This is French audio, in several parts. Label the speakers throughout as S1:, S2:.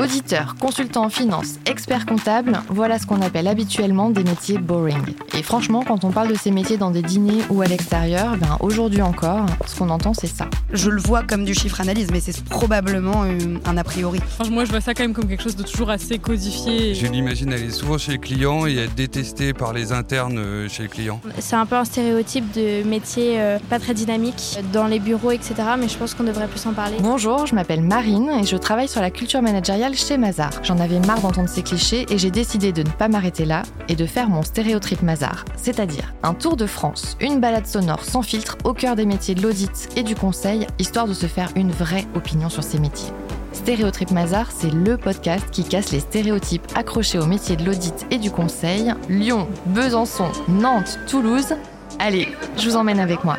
S1: Auditeur, consultant en finance, expert comptable, voilà ce qu'on appelle habituellement des métiers boring. Et franchement, quand on parle de ces métiers dans des dîners ou à l'extérieur, ben aujourd'hui encore, ce qu'on entend c'est ça.
S2: Je le vois comme du chiffre analyse, mais c'est probablement euh, un a priori.
S3: Moi, je vois ça quand même comme quelque chose de toujours assez codifié.
S4: Je l'imagine aller souvent chez le client et être détesté par les internes euh, chez le client.
S5: C'est un peu un stéréotype de métier euh, pas très dynamique dans les bureaux, etc. Mais je pense qu'on devrait plus en parler.
S1: Bonjour, je m'appelle Marine et je travaille sur la culture managériale chez Mazar. J'en avais marre d'entendre ces clichés et j'ai décidé de ne pas m'arrêter là et de faire mon stéréotype Mazar, c'est-à-dire un tour de France, une balade sonore sans filtre au cœur des métiers de l'audit et du conseil, histoire de se faire une vraie opinion sur ces métiers. Stéréotype Mazar, c'est le podcast qui casse les stéréotypes accrochés aux métiers de l'audit et du conseil. Lyon, Besançon, Nantes, Toulouse. Allez, je vous emmène avec moi.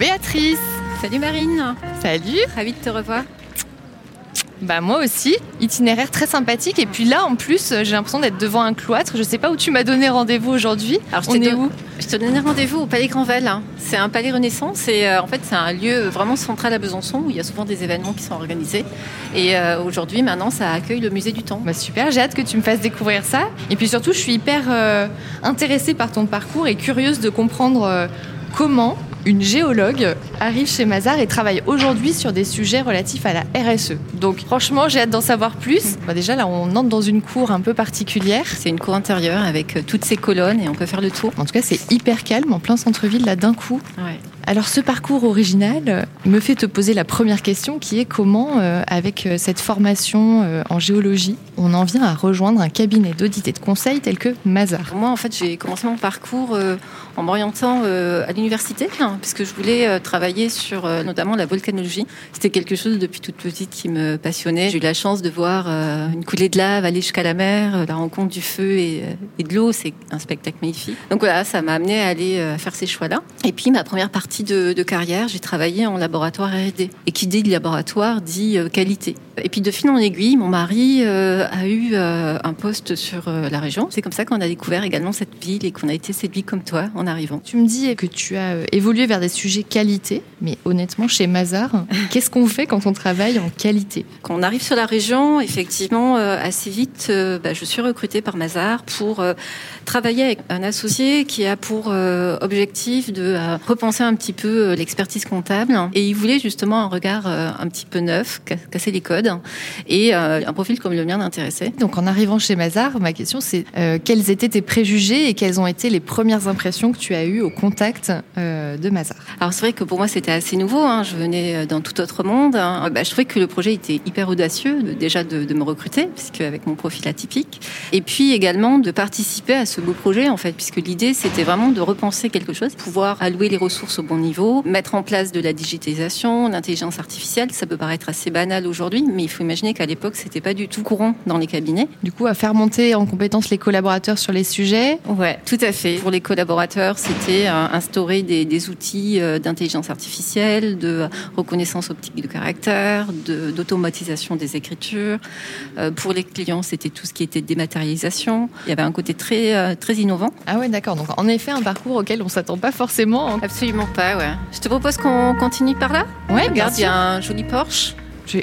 S1: Béatrice
S6: Salut Marine
S1: Salut
S6: Ravie de te revoir.
S1: Bah moi aussi, itinéraire très sympathique et puis là en plus j'ai l'impression d'être devant un cloître, je sais pas où tu m'as donné rendez-vous aujourd'hui.
S6: Alors je
S1: On
S6: t'ai
S1: est où
S6: Je te donnais rendez-vous au Palais Granvelle. hein. C'est un palais Renaissance et euh, en fait c'est un lieu vraiment central à Besançon où il y a souvent des événements qui sont organisés. Et euh, aujourd'hui maintenant ça accueille le musée du temps.
S1: Bah super, j'ai hâte que tu me fasses découvrir ça. Et puis surtout, je suis hyper euh, intéressée par ton parcours et curieuse de comprendre comment une géologue arrive chez Mazar et travaille aujourd'hui sur des sujets relatifs à la RSE. Donc franchement, j'ai hâte d'en savoir plus. Bah, déjà là, on entre dans une cour un peu particulière.
S6: C'est une cour intérieure avec euh, toutes ces colonnes et on peut faire le tour.
S1: En tout cas, c'est hyper calme en plein centre-ville là d'un coup.
S6: Ouais.
S1: Alors ce parcours original euh, me fait te poser la première question qui est comment, euh, avec euh, cette formation en géologie, on en vient à rejoindre un cabinet d'audit et de conseil tel que Mazar?
S6: Moi en fait j'ai commencé mon parcours en m'orientant à l'université hein, puisque je voulais travailler sur notamment la volcanologie. C'était quelque chose depuis toute petite qui me passionnait. J'ai eu la chance de voir une coulée de lave aller jusqu'à la mer, la rencontre du feu et, et de l'eau. C'est un spectacle magnifique. Donc voilà, ça m'a amené à aller faire ces choix-là. Et puis ma première partie de, de carrière, j'ai travaillé en laboratoire R&D. Et qui dit laboratoire dit euh, qualité. Et puis de fil en aiguille, mon mari euh, a eu euh, un poste sur euh, la région. C'est comme ça qu'on a découvert également cette ville et qu'on a été séduit comme toi en arrivant.
S1: Tu me dis que tu as évolué vers des sujets qualité, mais honnêtement, chez Mazar, qu'est-ce qu'on fait quand on travaille en qualité?
S6: Quand on arrive sur la région, effectivement, assez vite, bah, je suis recrutée par Mazar pour travailler avec un associé qui a pour objectif de repenser un petit peu l'expertise comptable. Et il voulait justement un regard un petit peu neuf, ca- casser les codes, et euh, un profil comme le mien l'intéressait.
S1: Donc en arrivant chez Mazar, ma question c'est euh, quels étaient tes préjugés et quelles ont été les premières impressions que tu as eues au contact euh, de Mazar?
S6: Alors c'est vrai que pour moi c'était assez nouveau. hein. Je venais d'un tout autre monde. hein. Bah, je trouvais que le projet était hyper audacieux déjà de, de me recruter, puisque avec mon profil atypique, et puis également de participer à ce beau projet en fait, puisque l'idée c'était vraiment de repenser quelque chose, pouvoir allouer les ressources au bon niveau, mettre en place de la digitalisation, l'intelligence artificielle. Ça peut paraître assez banal aujourd'hui, mais il faut imaginer qu'à l'époque c'était pas du tout courant dans les cabinets.
S1: Du coup, à faire monter en compétence les collaborateurs sur les sujets.
S6: Ouais, tout à fait. Pour les collaborateurs, c'était euh, instaurer des, des outils euh, d'intelligence artificielle, de reconnaissance optique de caractère, de- d'automatisation des écritures. Euh, pour les clients, c'était tout ce qui était dématérialisation. Il y avait un côté très très innovant.
S1: Ah ouais, d'accord. Donc en effet, un parcours auquel on s'attend pas forcément.
S6: Absolument pas, ouais. Je te propose qu'on continue par là?
S1: Ouais,
S6: Regarde, il y a un joli Porsche.
S1: Je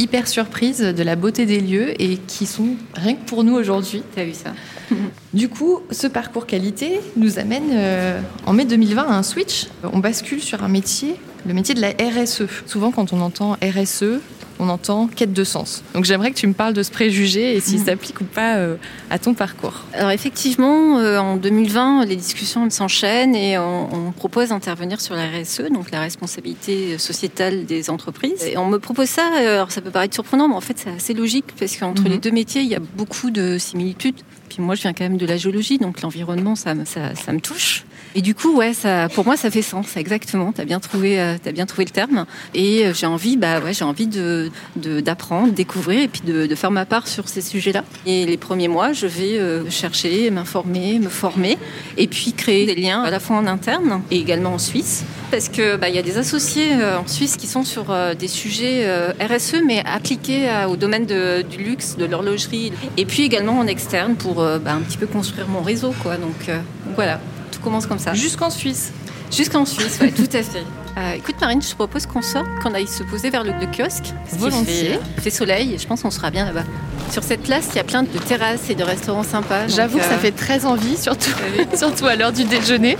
S1: hyper surprise de la beauté des lieux et qui sont rien que pour nous aujourd'hui.
S6: T'as vu ça
S1: Du coup, ce parcours qualité nous amène euh, en mai 2020 à un switch. On bascule sur un métier, le métier de la RSE. Souvent, quand on entend RSE, on entend quête de sens. Donc j'aimerais que tu me parles de ce préjugé et s'il s'applique ou pas euh, à ton parcours.
S6: Alors effectivement, euh, en 2020, les discussions s'enchaînent et on, on propose d'intervenir sur la RSE, donc la responsabilité sociétale des entreprises. Et on me propose ça, euh, alors ça peut paraître surprenant, mais en fait c'est assez logique parce qu'entre
S1: Mhm.
S6: les deux métiers, il y a beaucoup de similitudes. Puis moi, je viens quand même de la géologie, donc l'environnement, ça, me- ça, ça me touche. Et du coup, ouais, pour moi, ça fait sens, exactement. T'as bien trouvé, euh, t'as bien trouvé le terme. Et euh, j'ai envie, bah ouais, j'ai envie de d'apprendre, découvrir et puis de, de faire ma part sur ces sujets-là. Et les premiers mois, je vais euh, chercher, m'informer, me former, et puis créer des liens à la fois en interne et également en Suisse, parce que bah, il y a des associés en Suisse qui sont sur des sujets RSE, mais appliqués au domaine du luxe, de l'horlogerie, et puis également en externe pour bah, un petit peu construire mon réseau, quoi. Donc voilà. Tout commence comme ça.
S1: Jusqu'en Suisse.
S6: Jusqu'en Suisse, ouais, tout à fait. Euh, écoute Marine, je te propose qu'on sorte, qu'on aille se poser vers le, le kiosque.
S1: Volontiers.
S6: fait, il fait soleil et je pense qu'on sera bien là-bas. Sur cette place, il y a plein de terrasses et de restaurants sympas.
S1: J'avoue que ça
S6: euh,
S1: fait très envie, surtout,
S6: oui,
S1: surtout à l'heure du déjeuner.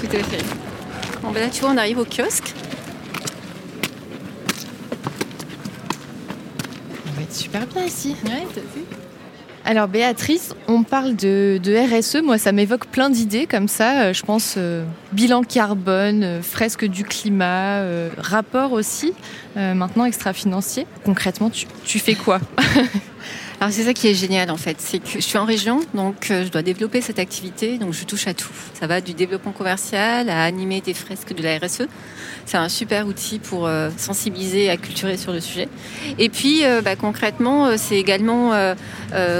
S6: tout à fait. Bon, ben là, tu vois, on arrive au kiosque.
S1: On va être super bien ici.
S6: Ouais, t'as vu
S1: Alors Béatrice, on parle de, RSE, moi ça m'évoque plein d'idées comme ça, Euh, je pense euh, bilan carbone, euh, fresque du climat, rapport aussi, maintenant extra-financier. Concrètement, tu fais quoi?
S6: Alors c'est ça qui est génial en fait, c'est que je suis en région, donc euh, je dois développer cette activité, donc je touche à tout. Ça va du développement commercial à animer des fresques de la RSE. C'est un super outil pour euh, sensibiliser et acculturer sur le sujet. Et puis euh, bah, concrètement, c'est également,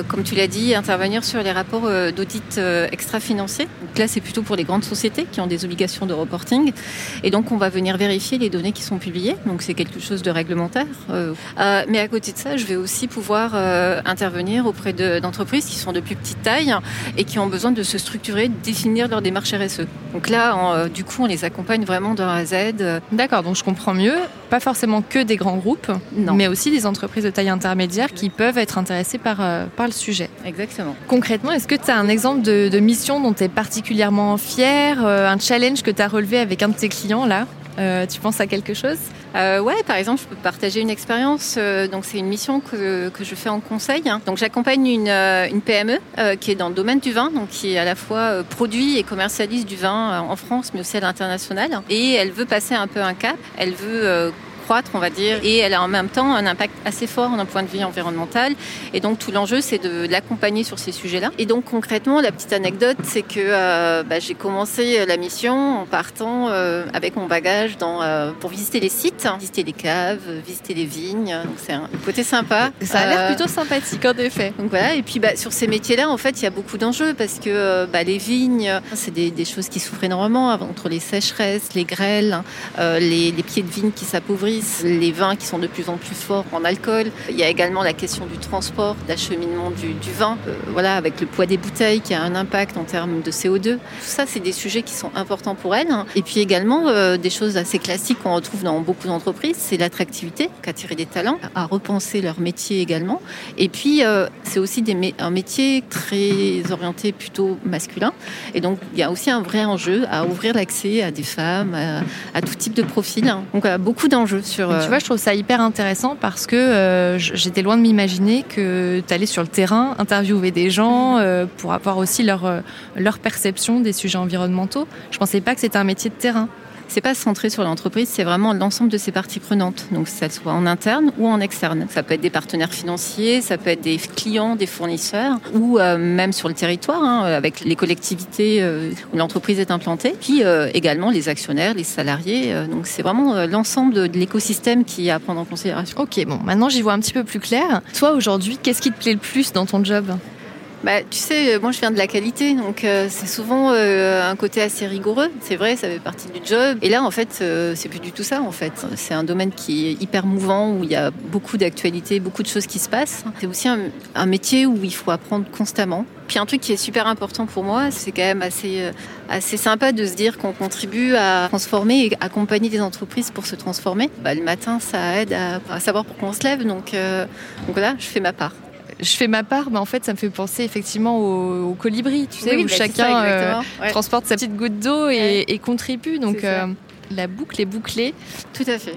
S6: comme tu l'as dit, intervenir sur les rapports d'audit extra-financiers. Donc là, c'est plutôt pour les grandes sociétés qui ont des obligations de reporting. Et donc on va venir vérifier les données qui sont publiées. Donc c'est quelque chose de réglementaire. Mais à côté de ça, je vais aussi pouvoir intervenir auprès de- d'entreprises qui sont de plus petite taille et qui ont besoin de se structurer, de définir leur démarche RSE. Donc là, euh, du coup, on les accompagne vraiment de A à Z. euh,
S1: D'accord, donc je comprends mieux, pas forcément que des grands groupes,
S6: Non.
S1: mais aussi des entreprises de taille intermédiaire qui peuvent être intéressées par, euh, par le sujet.
S6: Exactement.
S1: Concrètement, est-ce que tu as un exemple de, de mission dont tu es particulièrement fier, euh, un challenge que tu as relevé avec un de tes clients là? Euh, Tu penses à quelque chose?
S6: Euh, ouais, par exemple, je peux partager une expérience. euh, donc, c'est une mission que, que je fais en conseil. hein. Donc, j'accompagne une, euh, une PME euh, qui est dans le domaine du vin, donc qui à la fois produit et commercialise du vin en France, mais aussi à l'international. Et elle veut passer un peu un cap. Elle veut croître, on va dire, et elle a en même temps un impact assez fort d'un point de vue environnemental. Et donc tout l'enjeu, c'est de l'accompagner sur ces sujets-là. Et donc concrètement, la petite anecdote, c'est que euh, bah, j'ai commencé la mission en partant euh, avec mon bagage dans, euh, pour visiter les sites, hein, visiter les caves, euh, visiter les vignes. Donc c'est un côté sympa.
S1: Ça a l'air
S6: Euh,
S1: plutôt sympathique en effet.
S6: donc voilà, et puis bah, sur ces métiers-là, en fait, il y a beaucoup d'enjeux parce que euh, bah, les vignes, c'est des, des choses qui souffrent énormément entre les sécheresses, les grêles, euh, les, les pieds de vigne qui s'appauvrissent, les vins qui sont de plus en plus forts en alcool. Il y a également la question du transport, d'acheminement du, du vin, euh, voilà, avec le poids des bouteilles qui a un impact en termes de CO2. Tout ça, c'est des sujets qui sont importants pour elles. Et puis également, euh, des choses assez classiques qu'on retrouve dans beaucoup d'entreprises, c'est l'attractivité, qu'attirer des talents, à repenser leur métier également. Et puis, euh, c'est aussi un métier très orienté plutôt masculin. Et donc, il y a aussi un vrai enjeu à ouvrir l'accès à des femmes, à, tout type de profil. Donc, voilà, beaucoup d'enjeux sur...
S1: Et
S6: euh,
S1: Tu vois, je trouve ça hyper intéressant parce que euh, j'étais loin de m'imaginer que tu allais sur le terrain interviewer des gens euh, pour avoir aussi leur, leur perception des sujets environnementaux. Je pensais pas que c'était un métier de terrain.
S6: C'est pas centré sur l'entreprise, c'est vraiment l'ensemble de ses parties prenantes. Donc, ça soit en interne ou en externe. Ça peut être des partenaires financiers, ça peut être des clients, des fournisseurs, ou euh, même sur le territoire, hein, avec les collectivités euh, où l'entreprise est implantée. Puis euh, également les actionnaires, les salariés. Euh, donc, c'est vraiment euh, l'ensemble de, de l'écosystème qui est à prendre en considération.
S1: Ok, bon, maintenant j'y vois un petit peu plus clair. Toi, aujourd'hui, qu'est-ce qui te plaît le plus dans ton job?
S6: Bah, tu sais, euh, moi je viens de la qualité, donc euh, c'est souvent euh, un côté assez rigoureux. C'est vrai, ça fait partie du job. Et là, en fait, euh, c'est plus du tout ça. En fait, c'est un domaine qui est hyper mouvant où il y a beaucoup d'actualités, beaucoup de choses qui se passent. C'est aussi un, un métier où il faut apprendre constamment. Puis un truc qui est super important pour moi, c'est quand même assez euh, assez sympa de se dire qu'on contribue à transformer et accompagner des entreprises pour se transformer. Bah, le matin, ça aide à, à savoir pourquoi on se lève. Donc, euh, donc voilà, je fais ma part.
S1: Je fais ma part, mais en fait, ça me fait penser effectivement au, au colibri, tu sais,
S6: Oui,
S1: où
S6: bah, ça,
S1: chacun euh.
S6: Ouais.
S1: transporte sa petite goutte d'eau et,
S6: Ouais.
S1: et contribue. Donc, euh, la boucle est bouclée.
S6: Tout à fait.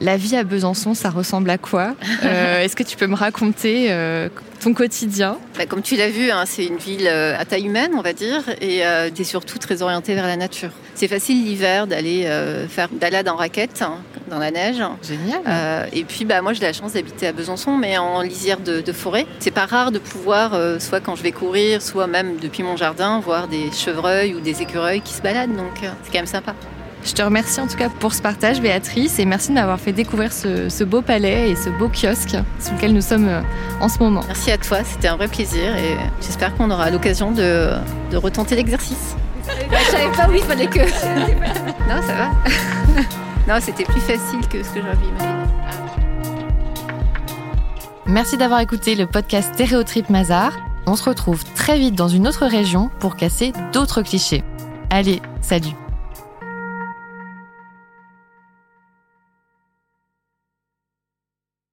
S1: La vie à Besançon, ça ressemble à quoi Euh, Est-ce que tu peux me raconter euh, ton quotidien?
S6: Bah, comme tu l'as vu, hein, c'est une ville euh, à taille humaine, on va dire, et c'est surtout très orientée vers la nature. C'est facile l'hiver d'aller faire une balade en raquette hein, dans la neige.
S1: Génial.
S6: Euh, et puis, bah, moi, j'ai la chance d'habiter à Besançon, mais en lisière de, de forêt. C'est pas rare de pouvoir, euh, soit quand je vais courir, soit même depuis mon jardin, voir des chevreuils ou des écureuils qui se baladent. Donc, euh, c'est quand même sympa.
S1: Je te remercie en tout cas pour ce partage, Béatrice, et merci de m'avoir fait découvrir ce, ce beau palais et ce beau kiosque sur lequel nous sommes en ce moment.
S6: Merci à toi, c'était un vrai plaisir et j'espère qu'on aura l'occasion de, de retenter l'exercice. Je savais pas où il fallait que. non, ça va. non, c'était plus facile que ce que j'avais imaginé.
S1: Merci d'avoir écouté le podcast Stéréotrip Mazar. On se retrouve très vite dans une autre région pour casser d'autres clichés. Allez, salut